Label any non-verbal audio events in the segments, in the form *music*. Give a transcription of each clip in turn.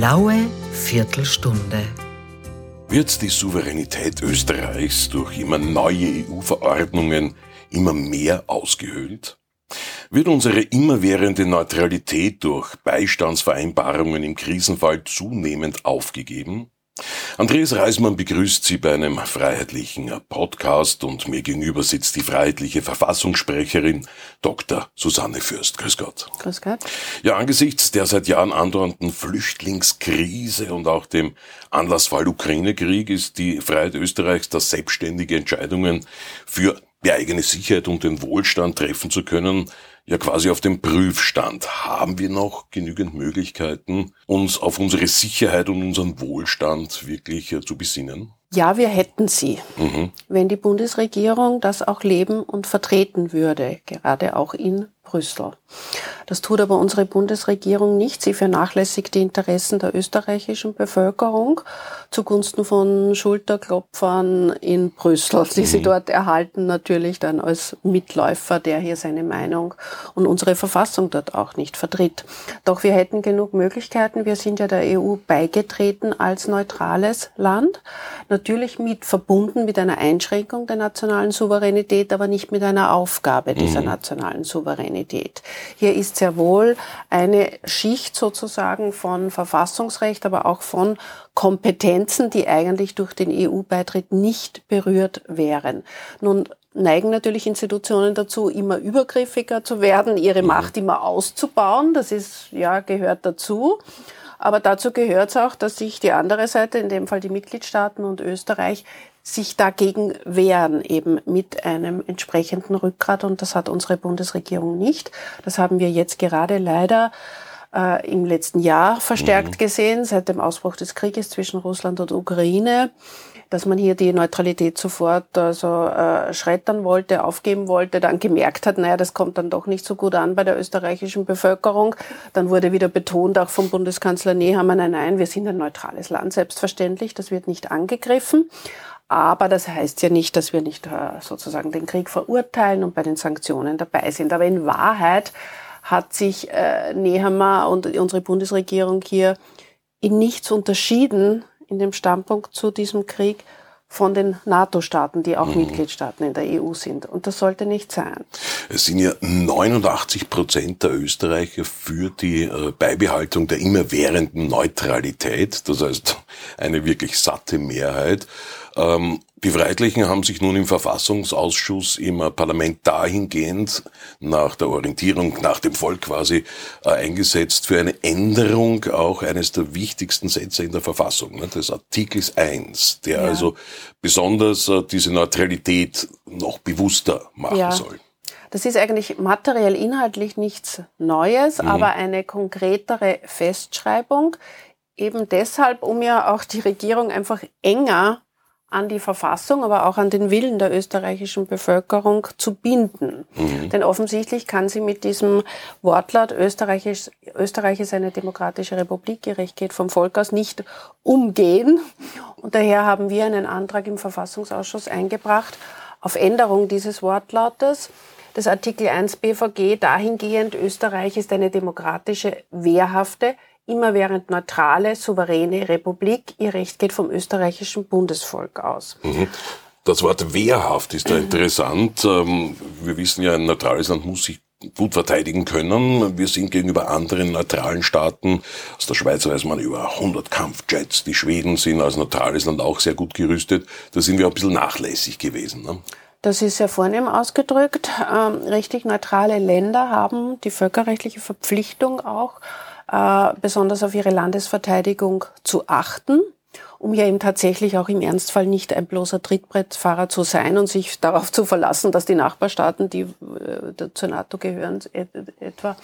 blaue Viertelstunde. Wird die Souveränität Österreichs durch immer neue EU-Verordnungen immer mehr ausgehöhlt? Wird unsere immerwährende Neutralität durch Beistandsvereinbarungen im Krisenfall zunehmend aufgegeben? Andreas Reismann begrüßt Sie bei einem freiheitlichen Podcast und mir gegenüber sitzt die freiheitliche Verfassungssprecherin Dr. Susanne Fürst. Grüß Gott. Grüß Gott. Ja, angesichts der seit Jahren andauernden Flüchtlingskrise und auch dem Anlassfall Ukraine-Krieg ist die Freiheit Österreichs, das selbstständige Entscheidungen für die eigene Sicherheit und den Wohlstand treffen zu können, ja quasi auf dem Prüfstand. Haben wir noch genügend Möglichkeiten, uns auf unsere Sicherheit und unseren Wohlstand wirklich äh, zu besinnen? Ja, wir hätten sie, mhm. wenn die Bundesregierung das auch leben und vertreten würde, gerade auch in Brüssel. Das tut aber unsere Bundesregierung nicht. Sie vernachlässigt die Interessen der österreichischen Bevölkerung zugunsten von Schulterklopfern in Brüssel, die sie mhm. dort erhalten, natürlich dann als Mitläufer, der hier seine Meinung und unsere Verfassung dort auch nicht vertritt. Doch wir hätten genug Möglichkeiten. Wir sind ja der EU beigetreten als neutrales Land. Natürlich mit verbunden mit einer Einschränkung der nationalen Souveränität, aber nicht mit einer Aufgabe dieser mhm. nationalen Souveränität. Souveränität. Hier ist sehr wohl eine Schicht sozusagen von Verfassungsrecht, aber auch von Kompetenzen, die eigentlich durch den EU-Beitritt nicht berührt wären. Nun neigen natürlich Institutionen dazu, immer übergriffiger zu werden, ihre Macht immer auszubauen. Das ist, ja, gehört dazu. Aber dazu gehört es auch, dass sich die andere Seite, in dem Fall die Mitgliedstaaten und Österreich, sich dagegen wehren, eben mit einem entsprechenden Rückgrat. Und das hat unsere Bundesregierung nicht. Das haben wir jetzt gerade leider äh, im letzten Jahr verstärkt mhm. gesehen, seit dem Ausbruch des Krieges zwischen Russland und Ukraine, dass man hier die Neutralität sofort also, äh, schreddern wollte, aufgeben wollte, dann gemerkt hat, naja, das kommt dann doch nicht so gut an bei der österreichischen Bevölkerung. Dann wurde wieder betont, auch vom Bundeskanzler Nehammer, nein, nein, wir sind ein neutrales Land, selbstverständlich, das wird nicht angegriffen. Aber das heißt ja nicht, dass wir nicht äh, sozusagen den Krieg verurteilen und bei den Sanktionen dabei sind. Aber in Wahrheit hat sich äh, Nehammer und unsere Bundesregierung hier in nichts unterschieden in dem Standpunkt zu diesem Krieg von den NATO-Staaten, die auch mhm. Mitgliedstaaten in der EU sind. Und das sollte nicht sein. Es sind ja 89 Prozent der Österreicher für die äh, Beibehaltung der immerwährenden Neutralität. Das heißt, eine wirklich satte Mehrheit. Ähm, die Freiheitlichen haben sich nun im Verfassungsausschuss im Parlament dahingehend nach der Orientierung, nach dem Volk quasi äh, eingesetzt für eine Änderung auch eines der wichtigsten Sätze in der Verfassung, ne, des Artikels 1, der ja. also besonders äh, diese Neutralität noch bewusster machen ja. soll. Das ist eigentlich materiell inhaltlich nichts Neues, mhm. aber eine konkretere Festschreibung. Eben deshalb, um ja auch die Regierung einfach enger an die Verfassung, aber auch an den Willen der österreichischen Bevölkerung zu binden. Mhm. Denn offensichtlich kann sie mit diesem Wortlaut Österreich ist, Österreich ist eine demokratische Republik, Recht geht vom Volk aus nicht umgehen. Und daher haben wir einen Antrag im Verfassungsausschuss eingebracht auf Änderung dieses Wortlautes des Artikel 1 BVG dahingehend, Österreich ist eine demokratische, wehrhafte, immerwährend neutrale, souveräne Republik. Ihr Recht geht vom österreichischen Bundesvolk aus. Mhm. Das Wort wehrhaft ist da interessant. Ähm, wir wissen ja, ein neutrales Land muss sich gut verteidigen können. Wir sind gegenüber anderen neutralen Staaten, aus der Schweiz weiß man über 100 Kampfjets, die Schweden sind als neutrales Land auch sehr gut gerüstet. Da sind wir ein bisschen nachlässig gewesen. Ne? Das ist sehr vornehm ausgedrückt. Ähm, richtig neutrale Länder haben die völkerrechtliche Verpflichtung auch, äh, besonders auf ihre Landesverteidigung zu achten, um ja eben tatsächlich auch im Ernstfall nicht ein bloßer Trittbrettfahrer zu sein und sich darauf zu verlassen, dass die Nachbarstaaten, die äh, zur NATO gehören, etwa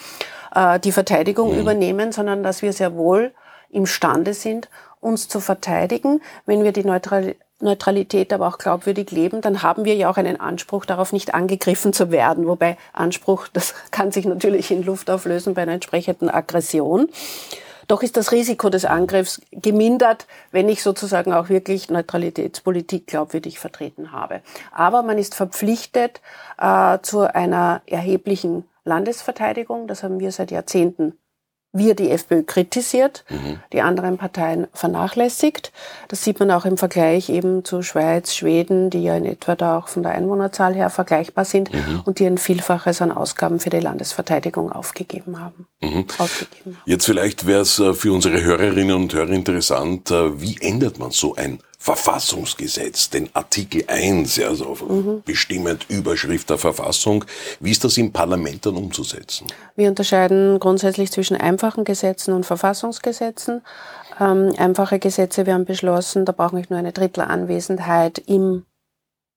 äh, die Verteidigung mhm. übernehmen, sondern dass wir sehr wohl imstande sind, uns zu verteidigen, wenn wir die Neutralität Neutralität aber auch glaubwürdig leben, dann haben wir ja auch einen Anspruch darauf, nicht angegriffen zu werden. Wobei Anspruch, *laughs* das kann sich natürlich in Luft auflösen bei einer entsprechenden Aggression. Doch ist das Risiko des Angriffs gemindert, wenn ich sozusagen auch wirklich Neutralitätspolitik glaubwürdig vertreten habe. Aber man ist verpflichtet äh, zu einer erheblichen Landesverteidigung. Das haben wir seit Jahrzehnten wir die FPÖ kritisiert, mhm. die anderen Parteien vernachlässigt. Das sieht man auch im Vergleich eben zu Schweiz, Schweden, die ja in etwa da auch von der Einwohnerzahl her vergleichbar sind mhm. und die ein Vielfaches an Ausgaben für die Landesverteidigung aufgegeben haben. Mhm. Aufgegeben haben. Jetzt vielleicht wäre es äh, für unsere Hörerinnen und Hörer interessant, äh, wie ändert man so ein Verfassungsgesetz, den Artikel 1, also mhm. bestimmend Überschrift der Verfassung. Wie ist das im Parlament dann umzusetzen? Wir unterscheiden grundsätzlich zwischen einfachen Gesetzen und Verfassungsgesetzen. Ähm, einfache Gesetze werden beschlossen, da brauche ich nur eine Drittelanwesenheit im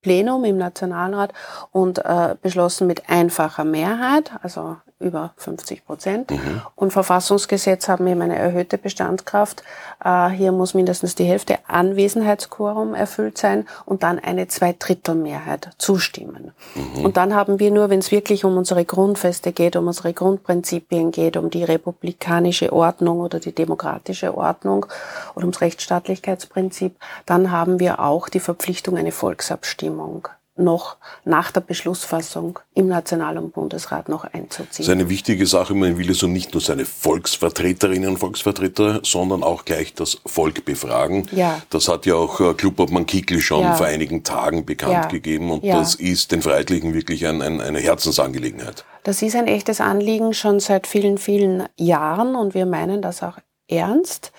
Plenum im Nationalrat und äh, beschlossen mit einfacher Mehrheit, also über 50 Prozent. Mhm. Und Verfassungsgesetz haben eben eine erhöhte Bestandskraft. Äh, hier muss mindestens die Hälfte Anwesenheitsquorum erfüllt sein und dann eine Zweidrittelmehrheit zustimmen. Mhm. Und dann haben wir nur, wenn es wirklich um unsere Grundfeste geht, um unsere Grundprinzipien geht, um die republikanische Ordnung oder die demokratische Ordnung oder ums Rechtsstaatlichkeitsprinzip, dann haben wir auch die Verpflichtung, eine Volksabstimmung noch nach der Beschlussfassung im National- und Bundesrat noch einzuziehen. Das ist eine wichtige Sache. Man will also nicht nur seine Volksvertreterinnen und Volksvertreter, sondern auch gleich das Volk befragen. Ja. Das hat ja auch äh, Klubobmann Kickl schon ja. vor einigen Tagen bekannt ja. gegeben und ja. das ist den Freiheitlichen wirklich ein, ein, eine Herzensangelegenheit. Das ist ein echtes Anliegen schon seit vielen, vielen Jahren und wir meinen das auch ernst.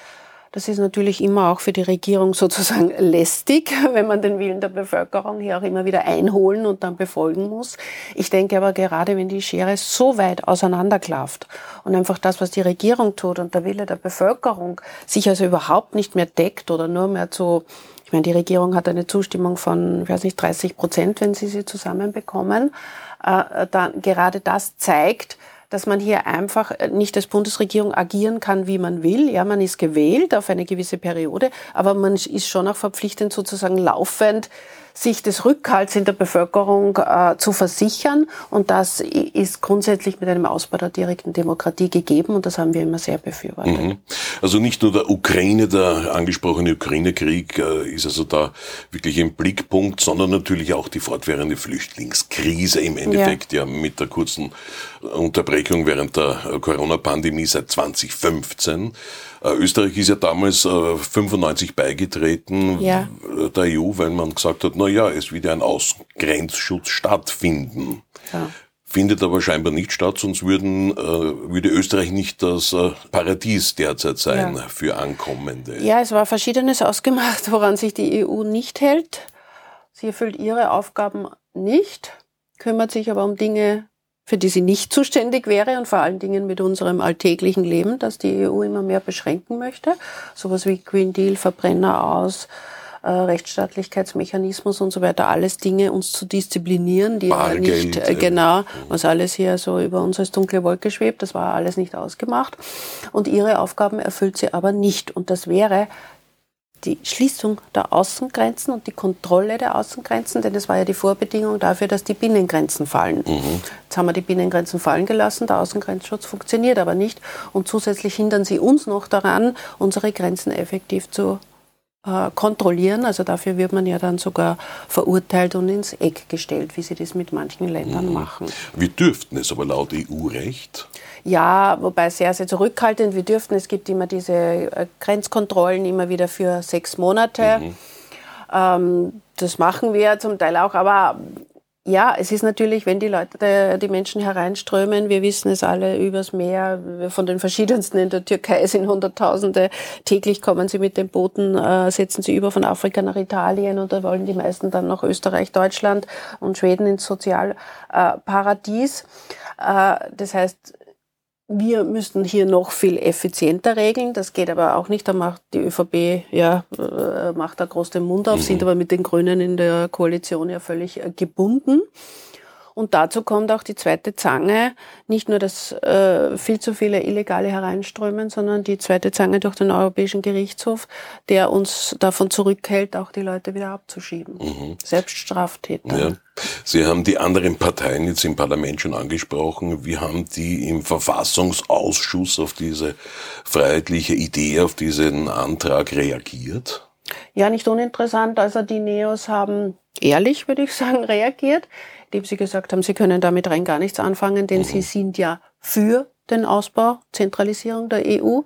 Das ist natürlich immer auch für die Regierung sozusagen *laughs* lästig, wenn man den Willen der Bevölkerung hier auch immer wieder einholen und dann befolgen muss. Ich denke aber gerade, wenn die Schere so weit auseinanderklafft und einfach das, was die Regierung tut und der Wille der Bevölkerung sich also überhaupt nicht mehr deckt oder nur mehr zu ich meine, die Regierung hat eine Zustimmung von, ich weiß nicht, 30 Prozent, wenn sie sie zusammenbekommen. Äh, dann gerade das zeigt, dass man hier einfach äh, nicht als Bundesregierung agieren kann, wie man will. Ja, man ist gewählt auf eine gewisse Periode, aber man ist schon auch verpflichtend, sozusagen laufend sich des Rückhalts in der Bevölkerung äh, zu versichern. Und das ist grundsätzlich mit einem Ausbau der direkten Demokratie gegeben und das haben wir immer sehr befürwortet. Mhm. Also nicht nur der Ukraine, der angesprochene Ukraine-Krieg äh, ist also da wirklich im Blickpunkt, sondern natürlich auch die fortwährende Flüchtlingskrise im Endeffekt ja, ja mit der kurzen Unterbrechung während der Corona-Pandemie seit 2015. Äh, Österreich ist ja damals äh, 95 beigetreten ja. der EU, weil man gesagt hat, na ja, es wird ja ein Außengrenzschutz stattfinden. Ja. Findet aber scheinbar nicht statt, sonst würden, äh, würde Österreich nicht das äh, Paradies derzeit sein ja. für Ankommende. Ja, es war Verschiedenes ausgemacht, woran sich die EU nicht hält. Sie erfüllt ihre Aufgaben nicht, kümmert sich aber um Dinge, für die sie nicht zuständig wäre und vor allen Dingen mit unserem alltäglichen Leben, das die EU immer mehr beschränken möchte. Sowas wie Green Deal, Verbrenner aus, äh, Rechtsstaatlichkeitsmechanismus und so weiter, alles Dinge, uns zu disziplinieren, die Bargeld, nicht, äh, genau, was alles hier so über uns als dunkle Wolke schwebt, das war alles nicht ausgemacht. Und ihre Aufgaben erfüllt sie aber nicht. Und das wäre die Schließung der Außengrenzen und die Kontrolle der Außengrenzen, denn das war ja die Vorbedingung dafür, dass die Binnengrenzen fallen. Mhm. Jetzt haben wir die Binnengrenzen fallen gelassen, der Außengrenzschutz funktioniert aber nicht und zusätzlich hindern sie uns noch daran, unsere Grenzen effektiv zu kontrollieren. Also dafür wird man ja dann sogar verurteilt und ins Eck gestellt, wie sie das mit manchen Ländern mhm. machen. Wir dürften es aber laut EU-Recht. Ja, wobei sehr, sehr zurückhaltend. Wir dürften, es gibt immer diese äh, Grenzkontrollen immer wieder für sechs Monate. Mhm. Ähm, das machen wir zum Teil auch, aber ja, es ist natürlich, wenn die Leute, die Menschen hereinströmen, wir wissen es alle übers Meer, von den verschiedensten in der Türkei sind Hunderttausende, täglich kommen sie mit den Booten, äh, setzen sie über von Afrika nach Italien und da wollen die meisten dann nach Österreich, Deutschland und Schweden ins Sozialparadies. Äh, das heißt, wir müssten hier noch viel effizienter regeln. Das geht aber auch nicht. Da macht die ÖVP, ja, äh, macht da groß den Mund auf, mhm. sind aber mit den Grünen in der Koalition ja völlig äh, gebunden. Und dazu kommt auch die zweite Zange, nicht nur, dass äh, viel zu viele Illegale hereinströmen, sondern die zweite Zange durch den Europäischen Gerichtshof, der uns davon zurückhält, auch die Leute wieder abzuschieben. Mhm. Selbststraftäter. Ja. Sie haben die anderen Parteien jetzt im Parlament schon angesprochen. Wie haben die im Verfassungsausschuss auf diese freiheitliche Idee, auf diesen Antrag reagiert? Ja, nicht uninteressant. Also die Neos haben ehrlich, würde ich sagen, *laughs* reagiert indem sie gesagt haben, sie können damit rein gar nichts anfangen, denn mhm. sie sind ja für den Ausbau, Zentralisierung der EU.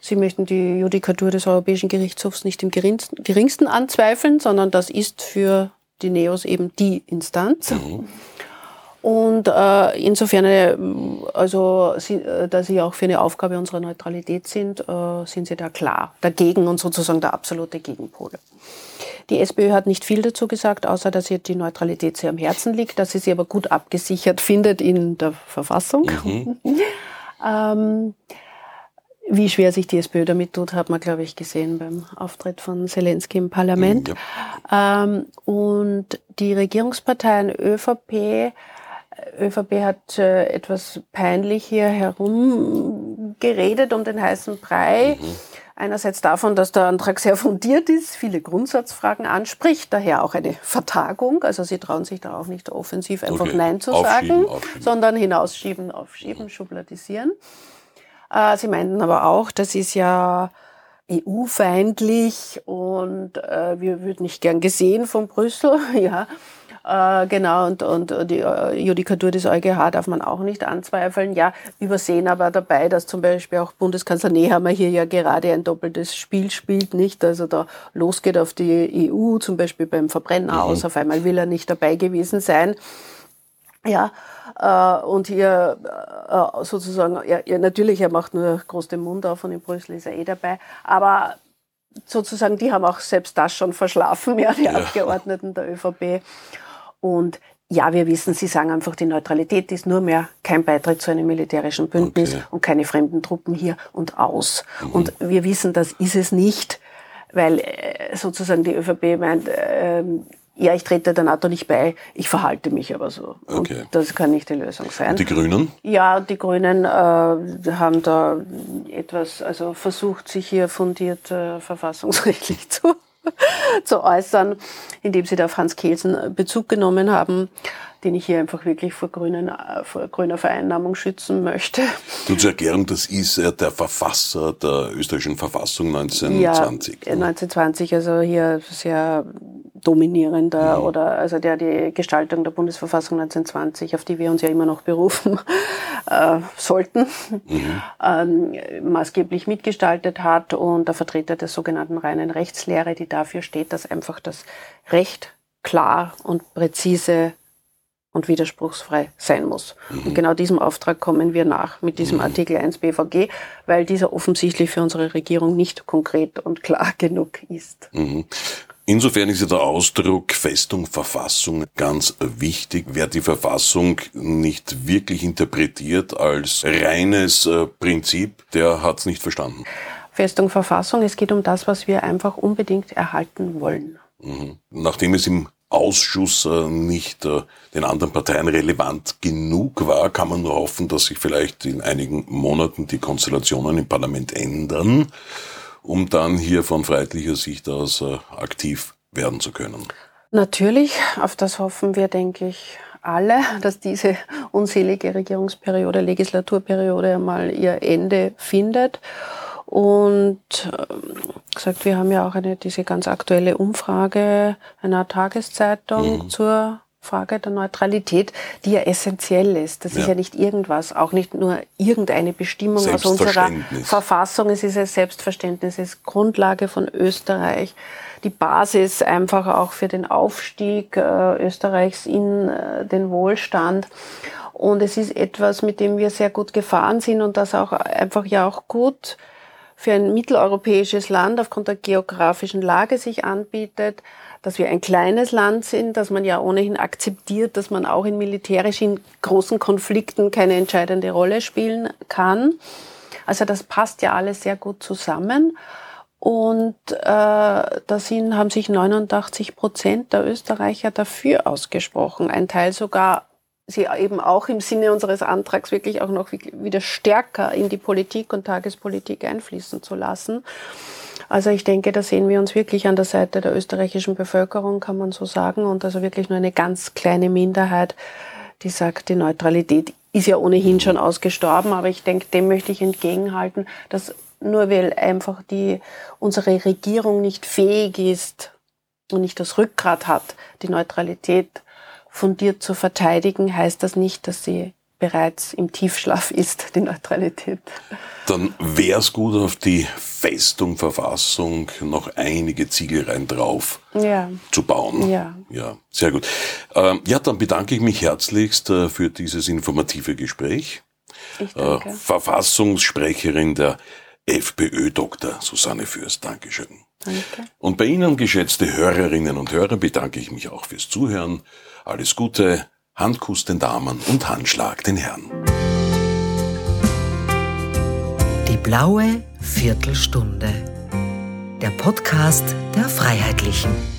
Sie möchten die Judikatur des Europäischen Gerichtshofs nicht im geringsten, geringsten anzweifeln, sondern das ist für die Neos eben die Instanz. Mhm. Und äh, insofern, äh, also, sie, äh, da sie auch für eine Aufgabe unserer Neutralität sind, äh, sind sie da klar dagegen und sozusagen der absolute Gegenpol. Die SPÖ hat nicht viel dazu gesagt, außer dass ihr die Neutralität sehr am Herzen liegt, dass sie sie aber gut abgesichert findet in der Verfassung. Mhm. *laughs* ähm, wie schwer sich die SPÖ damit tut, hat man, glaube ich, gesehen beim Auftritt von Zelensky im Parlament. Ja. Ähm, und die Regierungsparteien ÖVP ÖVP hat äh, etwas peinlich hier herumgeredet um den heißen Brei. Mhm. Einerseits davon, dass der Antrag sehr fundiert ist, viele Grundsatzfragen anspricht, daher auch eine Vertagung. Also sie trauen sich da auch nicht offensiv einfach okay. Nein zu aufschieben, sagen, aufschieben. sondern hinausschieben, aufschieben, schubladisieren. Äh, sie meinten aber auch, das ist ja EU-feindlich und äh, wir würden nicht gern gesehen von Brüssel. *laughs* ja. Äh, genau, und, und die äh, Judikatur des EuGH darf man auch nicht anzweifeln. Ja, übersehen aber dabei, dass zum Beispiel auch Bundeskanzler Nehammer hier ja gerade ein doppeltes Spiel spielt, nicht? Also da losgeht auf die EU, zum Beispiel beim Verbrenner aus, mhm. auf einmal will er nicht dabei gewesen sein. Ja, äh, und hier äh, sozusagen, ja, ja, natürlich, er macht nur groß den Mund auf und in Brüssel ist er eh dabei, aber sozusagen, die haben auch selbst das schon verschlafen, ja, die ja. Abgeordneten der ÖVP. Und ja, wir wissen, Sie sagen einfach, die Neutralität ist nur mehr kein Beitritt zu einem militärischen Bündnis okay. und keine fremden Truppen hier und aus. Mhm. Und wir wissen, das ist es nicht, weil äh, sozusagen die ÖVP meint, äh, ja, ich trete der NATO nicht bei, ich verhalte mich aber so. Okay. Und das kann nicht die Lösung sein. Und die Grünen? Ja, die Grünen äh, haben da etwas, also versucht, sich hier fundiert äh, verfassungsrechtlich *laughs* zu *laughs* zu äußern, indem Sie da auf Hans Kelsen Bezug genommen haben, den ich hier einfach wirklich vor, grünen, vor grüner Vereinnahmung schützen möchte. Du zur Erklärung, das ist er der Verfasser der österreichischen Verfassung 1920. Ja, 1920, also hier sehr dominierender mhm. oder also der die Gestaltung der Bundesverfassung 1920, auf die wir uns ja immer noch berufen *laughs* äh, sollten, mhm. ähm, maßgeblich mitgestaltet hat und der Vertreter der sogenannten reinen Rechtslehre, die dafür steht, dass einfach das Recht klar und präzise und widerspruchsfrei sein muss. Mhm. Und genau diesem Auftrag kommen wir nach mit diesem mhm. Artikel 1 BVG, weil dieser offensichtlich für unsere Regierung nicht konkret und klar *laughs* genug ist. Mhm. Insofern ist ja der Ausdruck Festung, Verfassung ganz wichtig. Wer die Verfassung nicht wirklich interpretiert als reines äh, Prinzip, der hat es nicht verstanden. Festung, Verfassung, es geht um das, was wir einfach unbedingt erhalten wollen. Mhm. Nachdem es im Ausschuss äh, nicht äh, den anderen Parteien relevant genug war, kann man nur hoffen, dass sich vielleicht in einigen Monaten die Konstellationen im Parlament ändern um dann hier von freiheitlicher Sicht aus äh, aktiv werden zu können. Natürlich, auf das hoffen wir, denke ich, alle, dass diese unselige Regierungsperiode, Legislaturperiode einmal ihr Ende findet. Und äh, gesagt, wir haben ja auch eine, diese ganz aktuelle Umfrage einer Tageszeitung mhm. zur Frage der Neutralität, die ja essentiell ist. Das ja. ist ja nicht irgendwas, auch nicht nur irgendeine Bestimmung aus unserer Verfassung. Es ist ein Selbstverständnis, es ist Grundlage von Österreich, die Basis einfach auch für den Aufstieg äh, Österreichs in äh, den Wohlstand. Und es ist etwas, mit dem wir sehr gut gefahren sind und das auch einfach ja auch gut für ein mitteleuropäisches Land aufgrund der geografischen Lage sich anbietet dass wir ein kleines Land sind, dass man ja ohnehin akzeptiert, dass man auch in militärischen großen Konflikten keine entscheidende Rolle spielen kann. Also das passt ja alles sehr gut zusammen. Und äh, da sind, haben sich 89 Prozent der Österreicher dafür ausgesprochen. Ein Teil sogar, sie eben auch im Sinne unseres Antrags wirklich auch noch wieder stärker in die Politik und Tagespolitik einfließen zu lassen. Also ich denke, da sehen wir uns wirklich an der Seite der österreichischen Bevölkerung, kann man so sagen, und also wirklich nur eine ganz kleine Minderheit, die sagt, die Neutralität ist ja ohnehin schon ausgestorben, aber ich denke, dem möchte ich entgegenhalten, dass nur weil einfach die, unsere Regierung nicht fähig ist und nicht das Rückgrat hat, die Neutralität fundiert zu verteidigen, heißt das nicht, dass sie bereits im Tiefschlaf ist, die Neutralität. Dann wäre es gut, auf die Festung Verfassung noch einige Ziegeleien drauf ja. zu bauen. Ja. Ja, sehr gut. Ähm, ja, dann bedanke ich mich herzlichst äh, für dieses informative Gespräch. Ich danke. Äh, Verfassungssprecherin der FPÖ, Dr. Susanne Fürst. Dankeschön. Danke. Und bei Ihnen, geschätzte Hörerinnen und Hörer, bedanke ich mich auch fürs Zuhören. Alles Gute, Handkuss den Damen und Handschlag den Herren. Die blaue Viertelstunde. Der Podcast der Freiheitlichen.